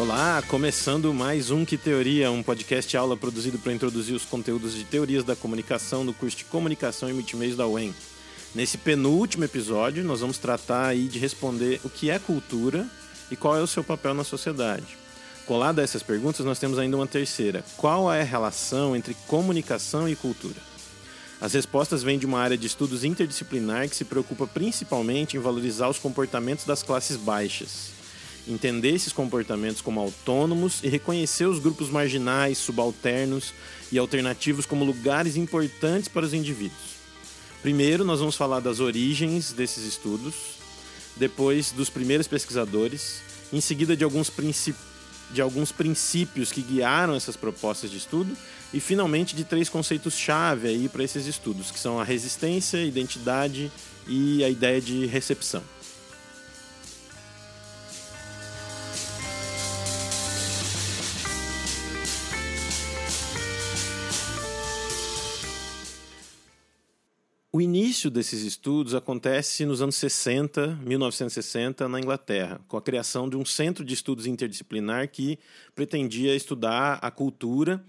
Olá, começando mais um Que Teoria, um podcast aula produzido para introduzir os conteúdos de teorias da comunicação no curso de Comunicação e Multimeios da UEM. Nesse penúltimo episódio, nós vamos tratar aí de responder o que é cultura e qual é o seu papel na sociedade. Colado a essas perguntas, nós temos ainda uma terceira. Qual é a relação entre comunicação e cultura? As respostas vêm de uma área de estudos interdisciplinar que se preocupa principalmente em valorizar os comportamentos das classes baixas entender esses comportamentos como autônomos e reconhecer os grupos marginais, subalternos e alternativos como lugares importantes para os indivíduos. Primeiro, nós vamos falar das origens desses estudos, depois dos primeiros pesquisadores, em seguida de alguns, de alguns princípios que guiaram essas propostas de estudo e finalmente de três conceitos-chave aí para esses estudos, que são a resistência, a identidade e a ideia de recepção. O início desses estudos acontece nos anos 60, 1960, na Inglaterra, com a criação de um centro de estudos interdisciplinar que pretendia estudar a cultura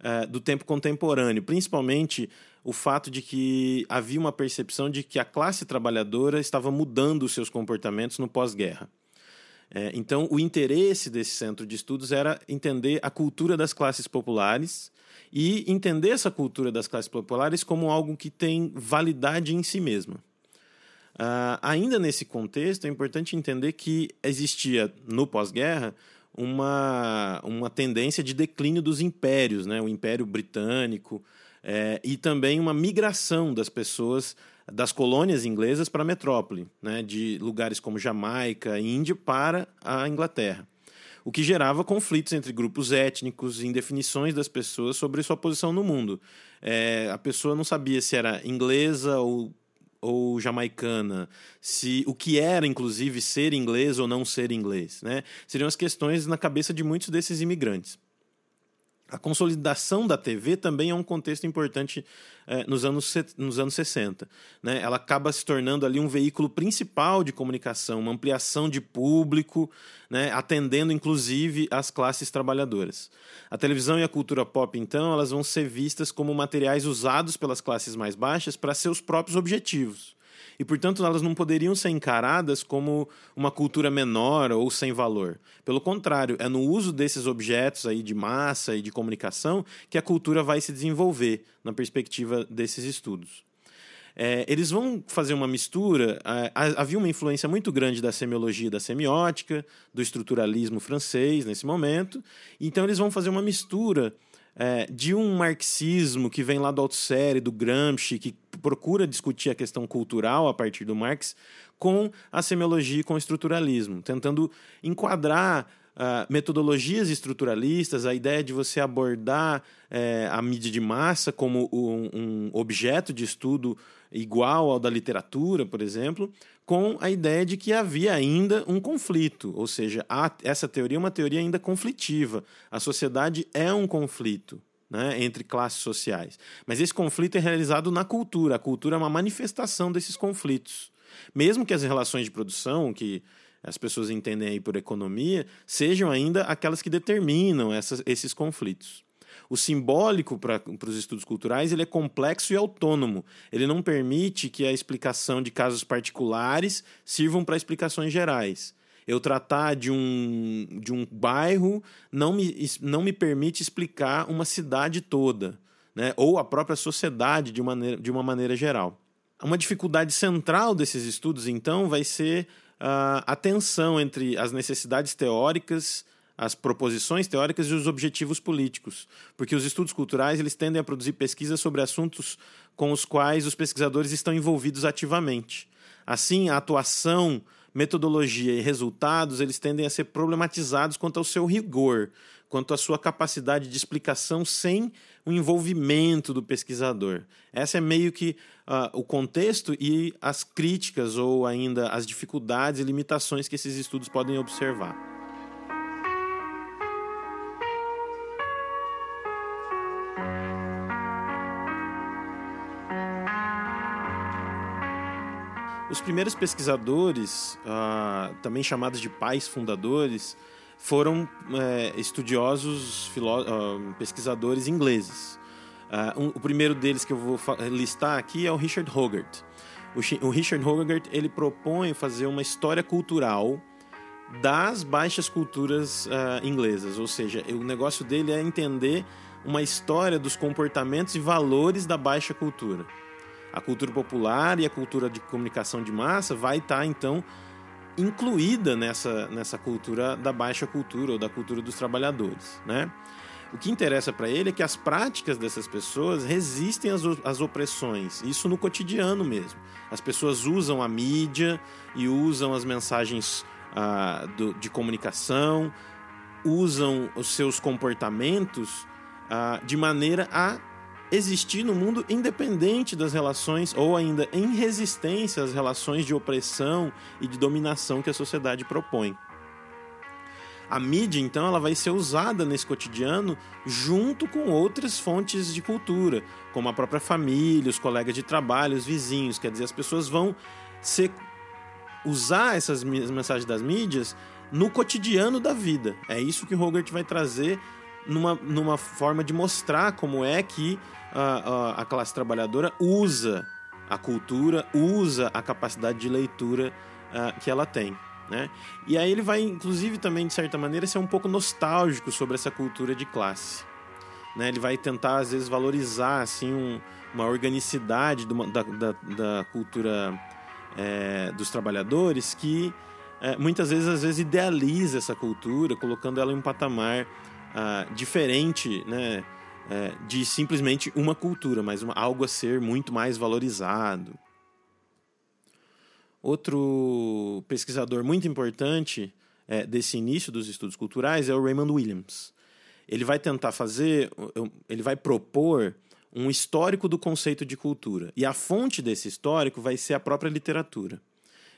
uh, do tempo contemporâneo, principalmente o fato de que havia uma percepção de que a classe trabalhadora estava mudando os seus comportamentos no pós-guerra. É, então, o interesse desse centro de estudos era entender a cultura das classes populares e entender essa cultura das classes populares como algo que tem validade em si mesma. Uh, ainda nesse contexto, é importante entender que existia no pós-guerra uma, uma tendência de declínio dos impérios, né? o Império Britânico, é, e também uma migração das pessoas das colônias inglesas para a metrópole, né? de lugares como Jamaica Índia para a Inglaterra o que gerava conflitos entre grupos étnicos, indefinições das pessoas sobre sua posição no mundo. É, a pessoa não sabia se era inglesa ou, ou jamaicana, se o que era, inclusive, ser inglês ou não ser inglês. Né? Seriam as questões na cabeça de muitos desses imigrantes. A consolidação da TV também é um contexto importante eh, nos, anos, nos anos 60. Né? Ela acaba se tornando ali um veículo principal de comunicação, uma ampliação de público, né? atendendo inclusive as classes trabalhadoras. A televisão e a cultura pop, então, elas vão ser vistas como materiais usados pelas classes mais baixas para seus próprios objetivos e, portanto, elas não poderiam ser encaradas como uma cultura menor ou sem valor. Pelo contrário, é no uso desses objetos aí de massa e de comunicação que a cultura vai se desenvolver na perspectiva desses estudos. É, eles vão fazer uma mistura. havia uma influência muito grande da semiologia da semiótica, do estruturalismo francês nesse momento. Então, eles vão fazer uma mistura é, de um marxismo que vem lá do Althusser, do Gramsci, que procura discutir a questão cultural a partir do Marx, com a semiologia e com o estruturalismo, tentando enquadrar Uh, metodologias estruturalistas, a ideia de você abordar uh, a mídia de massa como um, um, objeto de estudo igual ao da literatura, por exemplo, com a ideia de que havia ainda um conflito, ou seja, essa teoria é uma teoria ainda conflitiva. A sociedade é um conflito. Né, entre classes sociais. Mas esse conflito é realizado na cultura. A cultura é uma manifestação desses conflitos. Mesmo que as relações de produção, que as pessoas entendem aí por economia, sejam ainda aquelas que determinam essas, esses conflitos. O simbólico para os estudos culturais ele é complexo e autônomo. Ele não permite que a explicação de casos particulares sirvam para explicações gerais. Eu tratar de um, de um bairro não me, não me permite explicar uma cidade toda, né? ou a própria sociedade de, maneira, de uma maneira geral. Uma dificuldade central desses estudos, então, vai ser a tensão entre as necessidades teóricas as proposições teóricas e os objetivos políticos, porque os estudos culturais eles tendem a produzir pesquisas sobre assuntos com os quais os pesquisadores estão envolvidos ativamente. Assim, a atuação, metodologia e resultados eles tendem a ser problematizados quanto ao seu rigor, quanto à sua capacidade de explicação sem o envolvimento do pesquisador. Essa é meio que uh, o contexto e as críticas ou ainda as dificuldades e limitações que esses estudos podem observar. Os primeiros pesquisadores, uh, também chamados de pais fundadores, foram é, estudiosos, uh, pesquisadores ingleses. Uh, um, o primeiro deles que eu vou listar aqui é o Richard Hogarth. O, o Richard Hogarth ele propõe fazer uma história cultural das baixas culturas uh, inglesas, ou seja, o negócio dele é entender uma história dos comportamentos e valores da baixa cultura. A cultura popular e a cultura de comunicação de massa vai estar tá, então incluída nessa, nessa cultura da baixa cultura ou da cultura dos trabalhadores, né? O que interessa para ele é que as práticas dessas pessoas resistem às, às opressões, isso no cotidiano mesmo. As pessoas usam a mídia e usam as mensagens ah, do, de comunicação, usam os seus comportamentos ah, de maneira a existir no mundo independente das relações ou ainda em resistência às relações de opressão e de dominação que a sociedade propõe. A mídia, então, ela vai ser usada nesse cotidiano junto com outras fontes de cultura, como a própria família, os colegas de trabalho, os vizinhos. Quer dizer, as pessoas vão ser, usar essas mensagens das mídias no cotidiano da vida. É isso que Hogarth vai trazer numa, numa forma de mostrar como é que a, a, a classe trabalhadora usa a cultura, usa a capacidade de leitura uh, que ela tem. Né? E aí ele vai, inclusive, também, de certa maneira, ser um pouco nostálgico sobre essa cultura de classe. Né? Ele vai tentar, às vezes, valorizar assim, um, uma organicidade uma, da, da, da, cultura é, dos trabalhadores que é, muitas vezes, às vezes, idealiza essa cultura, colocando ela em um patamar uh, diferente né? É, de simplesmente uma cultura, mas uma, algo a ser muito mais valorizado. Outro pesquisador muito importante é, desse início dos estudos culturais é o Raymond Williams. Ele vai tentar fazer, ele vai propor um histórico do conceito de cultura. E a fonte desse histórico vai ser a própria literatura.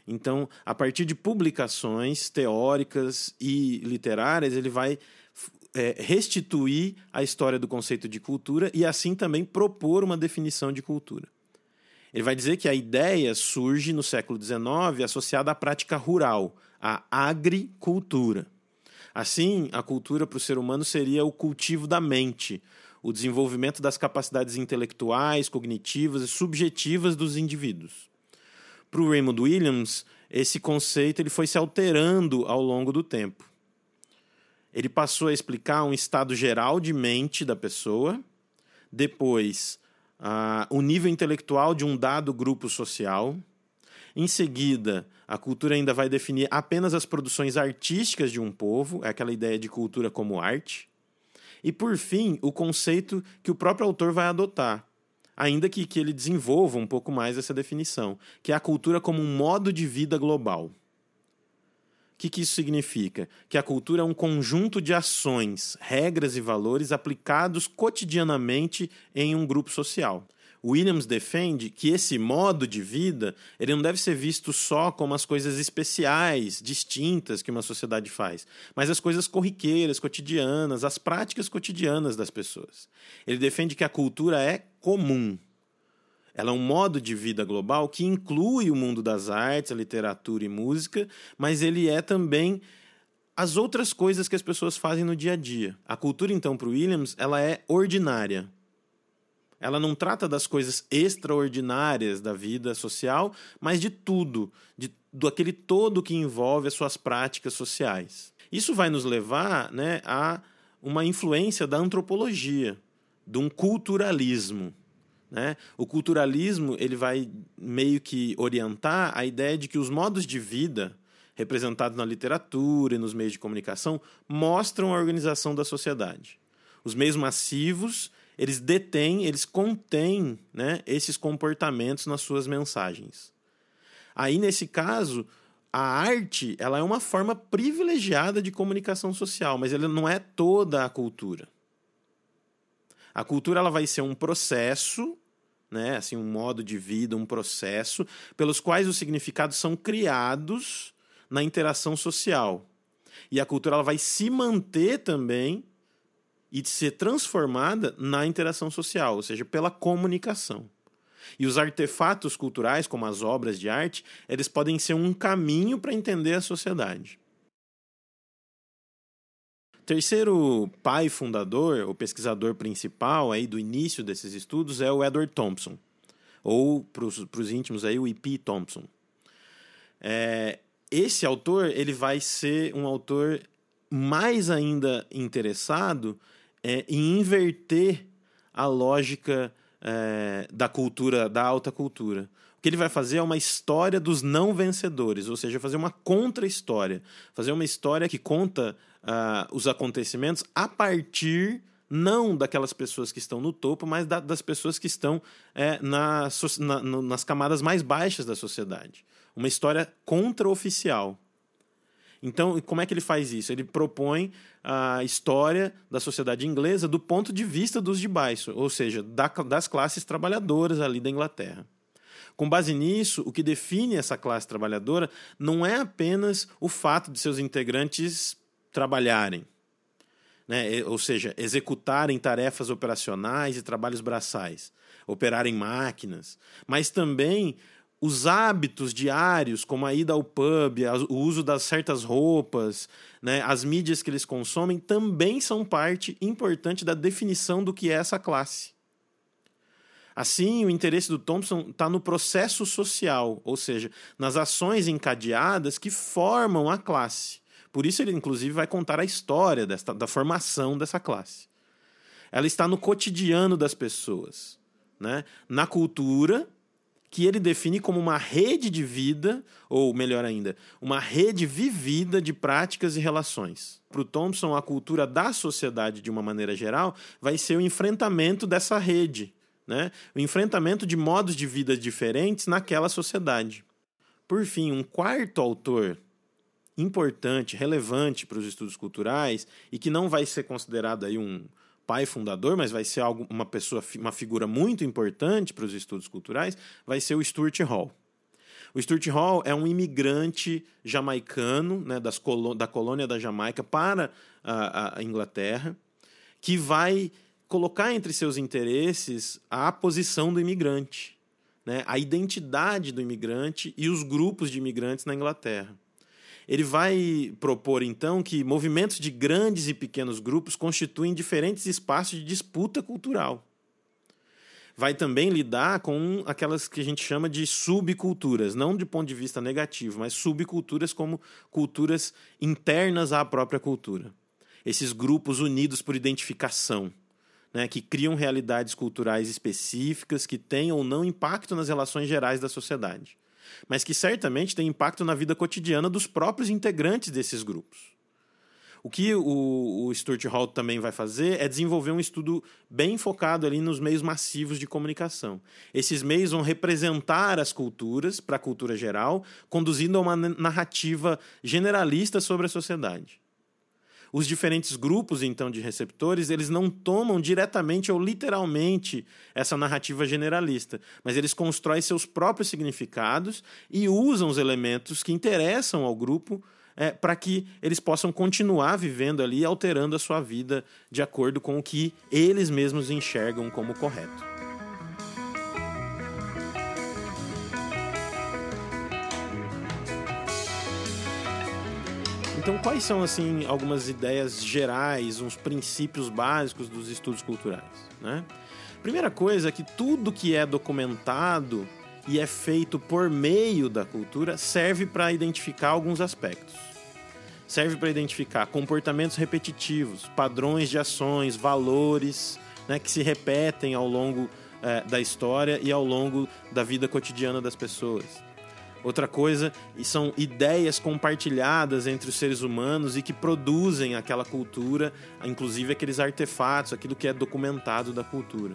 Então, a partir de publicações teóricas e literárias, ele vai é, restituir a história do conceito de cultura e, assim, também propor uma definição de cultura. Ele vai dizer que a ideia surge no século XIX associada à prática rural, à agricultura. Assim, a cultura para o ser humano seria o cultivo da mente, o desenvolvimento das capacidades intelectuais, cognitivas e subjetivas dos indivíduos. Para o Raymond Williams, esse conceito ele foi se alterando ao longo do tempo. Ele passou a explicar um estado geral de mente da pessoa, depois uh, o nível intelectual de um dado grupo social. Em seguida, a cultura ainda vai definir apenas as produções artísticas de um povo, é aquela ideia de cultura como arte. E, por fim, o conceito que o próprio autor vai adotar, ainda que, que ele desenvolva um pouco mais essa definição, que é a cultura como um modo de vida global. O que, que isso significa? Que a cultura é um conjunto de ações, regras e valores aplicados cotidianamente em um grupo social. Williams defende que esse modo de vida ele não deve ser visto só como as coisas especiais, distintas que uma sociedade faz, mas as coisas corriqueiras, cotidianas, as práticas cotidianas das pessoas. Ele defende que a cultura é comum, ela é um modo de vida global que inclui o mundo das artes, a literatura e música, mas ele é também as outras coisas que as pessoas fazem no dia a dia. A cultura, então, para Williams, ela é ordinária. Ela não trata das coisas extraordinárias da vida social, mas de tudo, de, do aquele todo que envolve as suas práticas sociais. Isso vai nos levar né, a uma influência da antropologia, de um culturalismo. Né? O culturalismo ele vai meio que orientar a ideia de que os modos de vida representados na literatura e nos meios de comunicação mostram a organização da sociedade. Os meios massivos eles detêm, eles contêm né, esses comportamentos nas suas mensagens. Aí, nesse caso, a arte ela é uma forma privilegiada de comunicação social, mas ela não é toda a cultura. A cultura ela vai ser um processo, né, assim, um modo de vida, um processo, pelos quais os significados são criados na interação social. E a cultura ela vai se manter também e ser transformada na interação social, ou seja, pela comunicação. E os artefatos culturais, como as obras de arte, eles podem ser um caminho para entender a sociedade. Terceiro pai fundador, o pesquisador principal aí do início desses estudos é o Edward Thompson, ou para os íntimos aí o E.P. Thompson. É, esse autor ele vai ser um autor mais ainda interessado é, em inverter a lógica é, da cultura, da alta cultura. O que ele vai fazer é uma história dos não vencedores, ou seja, fazer uma contra-história. Fazer uma história que conta uh, os acontecimentos a partir não daquelas pessoas que estão no topo, mas da, das pessoas que estão é, na, na, nas camadas mais baixas da sociedade. Uma história contra-oficial. Então, como é que ele faz isso? Ele propõe a história da sociedade inglesa do ponto de vista dos de baixo, ou seja, da, das classes trabalhadoras ali da Inglaterra. Com base nisso, o que define essa classe trabalhadora não é apenas o fato de seus integrantes trabalharem, né? ou seja, executarem tarefas operacionais e trabalhos braçais, operarem máquinas, mas também os hábitos diários, como a ida ao pub, o uso das certas roupas, né, as mídias que eles consomem, também são parte importante da definição do que é essa classe. Assim, o interesse do Thompson está no processo social, ou seja, nas ações encadeadas que formam a classe. Por isso, ele, inclusive, vai contar a história desta, da formação dessa classe. Ela está no cotidiano das pessoas, né? na cultura que ele define como uma rede de vida, ou melhor ainda, uma rede vivida de práticas e relações. Para o Thompson, a cultura da sociedade, de uma maneira geral, vai ser o enfrentamento dessa rede, né? o enfrentamento de modos de vida diferentes naquela sociedade. Por fim, um quarto autor importante, relevante para os estudos culturais e que não vai ser considerado aí um pai fundador, mas vai ser algo, uma pessoa, uma figura muito importante para os estudos culturais, vai ser o Stuart Hall. O Stuart Hall é um imigrante jamaicano, né, das colô da colônia da Jamaica para a, a Inglaterra, que vai colocar entre seus interesses a posição do imigrante, né, a identidade do imigrante e os grupos de imigrantes na Inglaterra. Ele vai propor, então, que movimentos de grandes e pequenos grupos constituem diferentes espaços de disputa cultural. Vai também lidar com aquelas que a gente chama de subculturas, não de ponto de vista negativo, mas subculturas como culturas internas à própria cultura. Esses grupos unidos por identificação. Né, que criam realidades culturais específicas que têm ou não impacto nas relações gerais da sociedade mas que certamente tem impacto na vida cotidiana dos próprios integrantes desses grupos. O que o, o Stuart Hall também vai fazer é desenvolver um estudo bem focado ali nos meios massivos de comunicação. Esses meios vão representar as culturas para a cultura geral, conduzindo a uma narrativa generalista sobre a sociedade. Os diferentes grupos, então, de receptores, eles não tomam diretamente ou literalmente essa narrativa generalista, mas eles constroem seus próprios significados e usam os elementos que interessam ao grupo é, para que eles possam continuar vivendo ali, alterando a sua vida de acordo com o que eles mesmos enxergam como correto. Então, quais são assim algumas ideias gerais, uns princípios básicos dos estudos culturais? Né? Primeira coisa é que tudo que é documentado e é feito por meio da cultura serve para identificar alguns aspectos. Serve para identificar comportamentos repetitivos, padrões de ações, valores né, que se repetem ao longo é, da história e ao longo da vida cotidiana das pessoas. Outra coisa são ideias compartilhadas entre os seres humanos e que produzem aquela cultura, inclusive aqueles artefatos, aquilo que é documentado da cultura.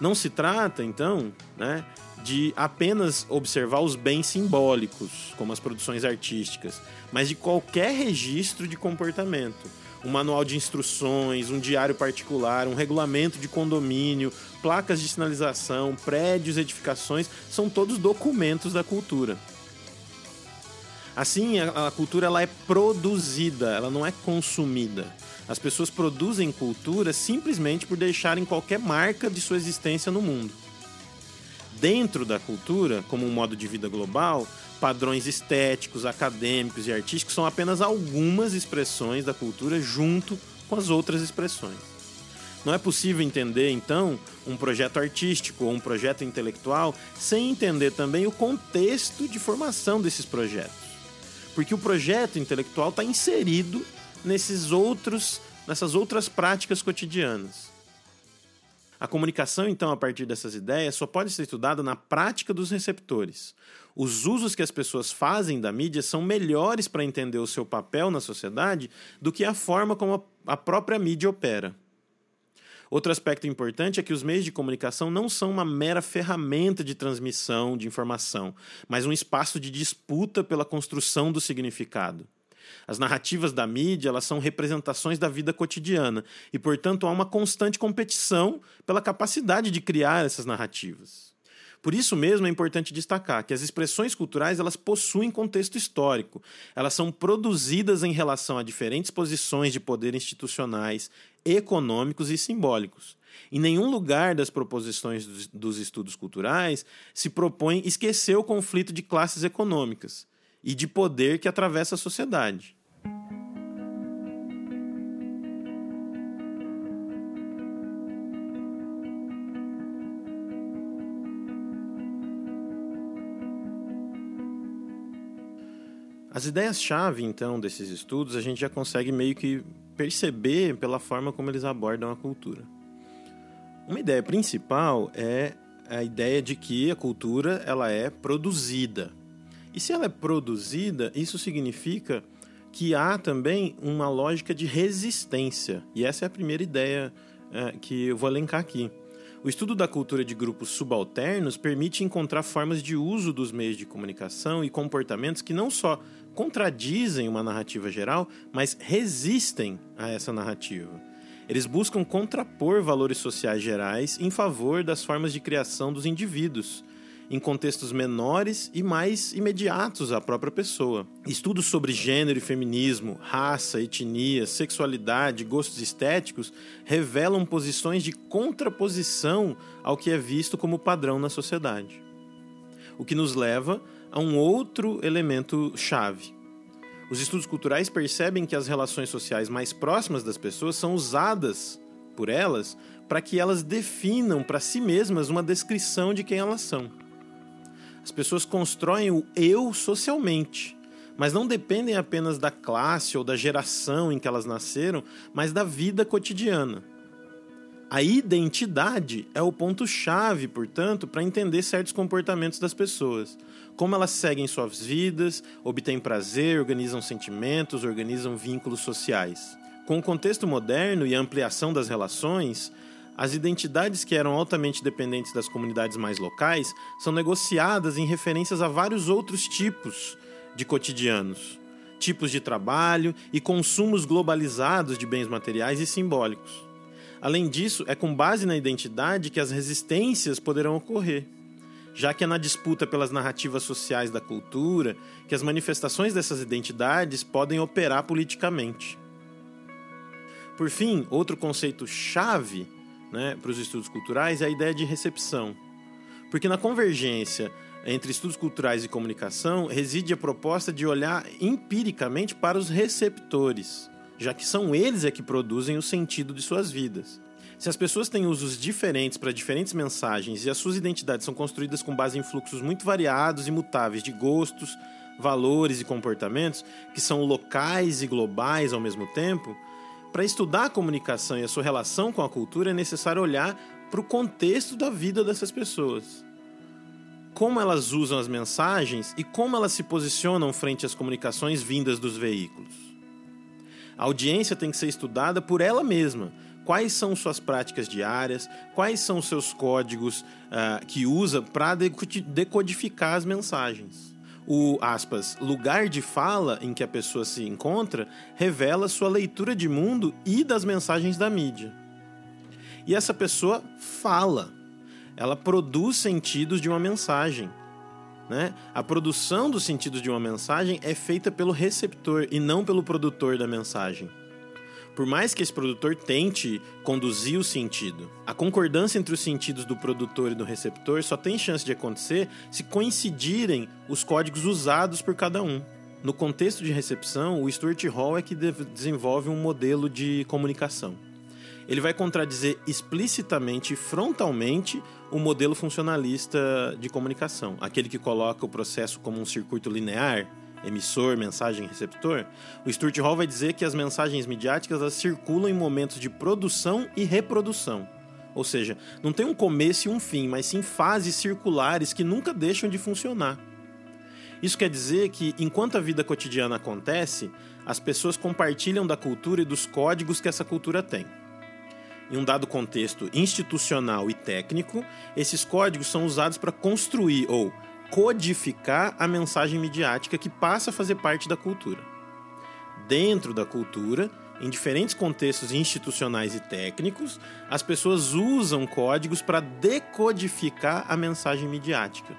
Não se trata, então, né, de apenas observar os bens simbólicos, como as produções artísticas, mas de qualquer registro de comportamento um manual de instruções, um diário particular, um regulamento de condomínio, placas de sinalização, prédios, edificações, são todos documentos da cultura. Assim, a, cultura ela é produzida, ela não é consumida. As pessoas produzem cultura simplesmente por deixarem qualquer marca de sua existência no mundo. dentro da cultura, como um modo de vida global, padrões estéticos, acadêmicos e artísticos são apenas algumas expressões da cultura junto com as outras expressões. Não é possível entender, então, um projeto artístico ou um projeto intelectual sem entender também o contexto de formação desses projetos. Porque o projeto intelectual está inserido nesses outros, nessas outras práticas cotidianas. A comunicação, então, a partir dessas ideias, só pode ser estudada na prática dos receptores. Os usos que as pessoas fazem da mídia são melhores para entender o seu papel na sociedade do que a forma como a própria mídia opera. Outro aspecto importante é que os meios de comunicação não são uma mera ferramenta de transmissão de informação, mas um espaço de disputa pela construção do significado. As narrativas da mídia elas são representações da vida cotidiana e, portanto, há uma constante competição pela capacidade de criar essas narrativas. Por isso mesmo é importante destacar que as expressões culturais elas possuem contexto histórico. Elas são produzidas em relação a diferentes posições de poder institucionais, econômicos e simbólicos. Em nenhum lugar das proposições dos estudos culturais se propõe esquecer o conflito de classes econômicas e de poder que atravessa a sociedade. As ideias-chave, então, desses estudos, a gente já consegue meio que perceber pela forma como eles abordam a cultura. Uma ideia principal é a ideia de que a cultura ela é produzida. E se ela é produzida, isso significa que há também uma lógica de resistência. E essa é a primeira ideia é, que eu vou elencar aqui. O estudo da cultura de grupos subalternos permite encontrar formas de uso dos meios de comunicação e comportamentos que não só contradizem uma narrativa geral, mas resistem a essa narrativa. Eles buscam contrapor valores sociais gerais em favor das formas de criação dos indivíduos, em contextos menores e mais imediatos à própria pessoa. Estudos sobre gênero e feminismo, raça, etnia, sexualidade, gostos estéticos revelam posições de contraposição ao que é visto como padrão na sociedade. O que nos leva a um outro elemento chave. Os estudos culturais percebem que as relações sociais mais próximas das pessoas são usadas por elas para que elas definam para si mesmas uma descrição de quem elas são. As pessoas constroem o eu socialmente, mas não dependem apenas da classe ou da geração em que elas nasceram, mas da vida cotidiana. A identidade é o ponto-chave, portanto, para entender certos comportamentos das pessoas. Como elas seguem suas vidas, obtêm prazer, organizam sentimentos, organizam vínculos sociais. Com o contexto moderno e a ampliação das relações, as identidades que eram altamente dependentes das comunidades mais locais são negociadas em referências a vários outros tipos de cotidianos, tipos de trabalho e consumos globalizados de bens materiais e simbólicos. Além disso, é com base na identidade que as resistências poderão ocorrer, já que é na disputa pelas narrativas sociais da cultura que as manifestações dessas identidades podem operar politicamente. Por fim, outro conceito chave né, para os estudos culturais é a ideia de recepção. Porque na convergência entre estudos culturais e comunicação reside a proposta de olhar empiricamente para os receptores, já que são eles é que produzem o sentido de suas vidas. Se as pessoas têm usos diferentes para diferentes mensagens e as suas identidades são construídas com base em fluxos muito variados e mutáveis de gostos, valores e comportamentos, que são locais e globais ao mesmo tempo, para estudar a comunicação e a sua relação com a cultura, é necessário olhar para o contexto da vida dessas pessoas. Como elas usam as mensagens e como elas se posicionam frente às comunicações vindas dos veículos. A audiência tem que ser estudada por ela mesma. Quais são suas práticas diárias, quais são seus códigos uh, que usa para decodificar as mensagens o aspas, lugar de fala em que a pessoa se encontra revela sua leitura de mundo e das mensagens da mídia. E essa pessoa fala, ela produz sentidos de uma mensagem. Né? A produção dos sentidos de uma mensagem é feita pelo receptor e não pelo produtor da mensagem. Por mais que esse produtor tente conduzir o sentido. A concordância entre os sentidos do produtor e do receptor só tem chance de acontecer se coincidirem os códigos usados por cada um. No contexto de recepção, o Stuart Hall é que desenvolve um modelo de comunicação. Ele vai contradizer explicitamente e frontalmente o modelo funcionalista de comunicação, aquele que coloca o processo como um circuito linear, emissor, mensagem, receptor, o Stuart Hall vai dizer que as mensagens midiáticas circulam em momentos de produção e reprodução. Ou seja, não tem um começo e um fim, mas sim fases circulares que nunca deixam de funcionar. Isso quer dizer que, enquanto a vida cotidiana acontece, as pessoas compartilham da cultura e dos códigos que essa cultura tem. Em um dado contexto institucional e técnico, esses códigos são usados para construir ou codificar a mensagem midiática que passa a fazer parte da cultura. Dentro da cultura, em diferentes contextos institucionais e técnicos, as pessoas usam códigos para decodificar a mensagem midiática.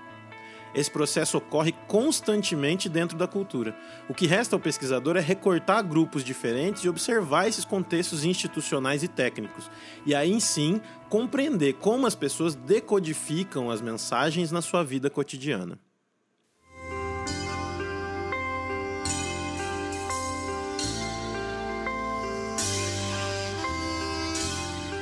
Esse processo ocorre constantemente dentro da cultura. O que resta ao pesquisador é recortar grupos diferentes e observar esses contextos institucionais e técnicos. E aí sim compreender como as pessoas decodificam as mensagens na sua vida cotidiana.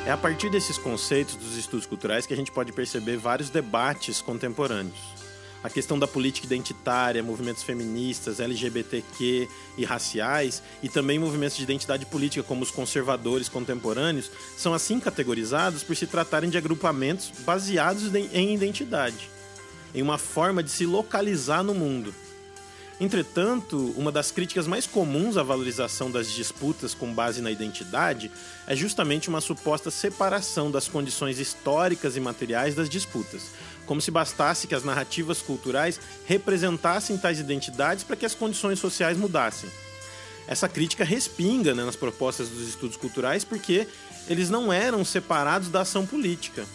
É a partir desses conceitos dos estudos culturais que a gente pode perceber vários debates contemporâneos a questão da política identitária, movimentos feministas, LGBTQ e raciais, e também movimentos de identidade política, como os conservadores contemporâneos, são assim categorizados por se tratarem de agrupamentos baseados em identidade, em uma forma de se localizar no mundo. Entretanto, uma das críticas mais comuns à valorização das disputas com base na identidade é justamente uma suposta separação das condições históricas e materiais das disputas, como se bastasse que as narrativas culturais representassem tais identidades para que as condições sociais mudassem. Essa crítica respinga né, nas propostas dos estudos culturais porque eles não eram separados da ação política.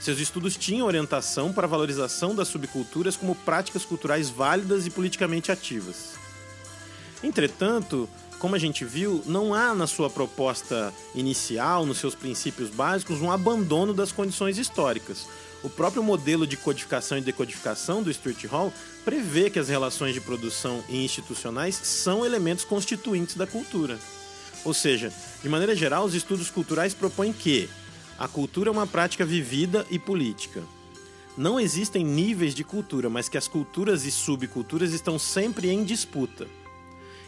Seus estudos tinham orientação para a valorização das subculturas como práticas culturais válidas e politicamente ativas. Entretanto, como a gente viu, não há na sua proposta inicial, nos seus princípios básicos, um abandono das condições históricas. O próprio modelo de codificação e decodificação do Stuart Hall prevê que as relações de produção e institucionais são elementos constituintes da cultura. Ou seja, de maneira geral, os estudos culturais propõem que a cultura é uma prática vivida e política. Não existem níveis de cultura, mas que as culturas e subculturas estão sempre em disputa.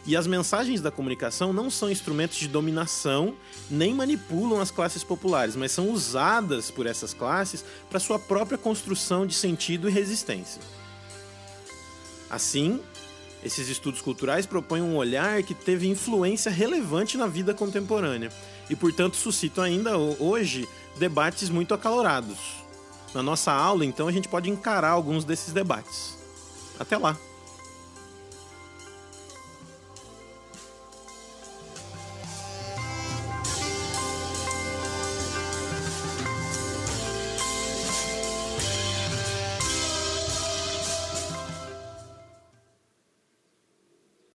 E as mensagens da comunicação não são instrumentos de dominação nem manipulam as classes populares, mas são usadas por essas classes para sua própria construção de sentido e resistência. Assim, esses estudos culturais propõem um olhar que teve influência relevante na vida contemporânea e, portanto, suscitam ainda hoje debates muito acalorados. Na nossa aula, então, a gente pode encarar alguns desses debates. Até lá!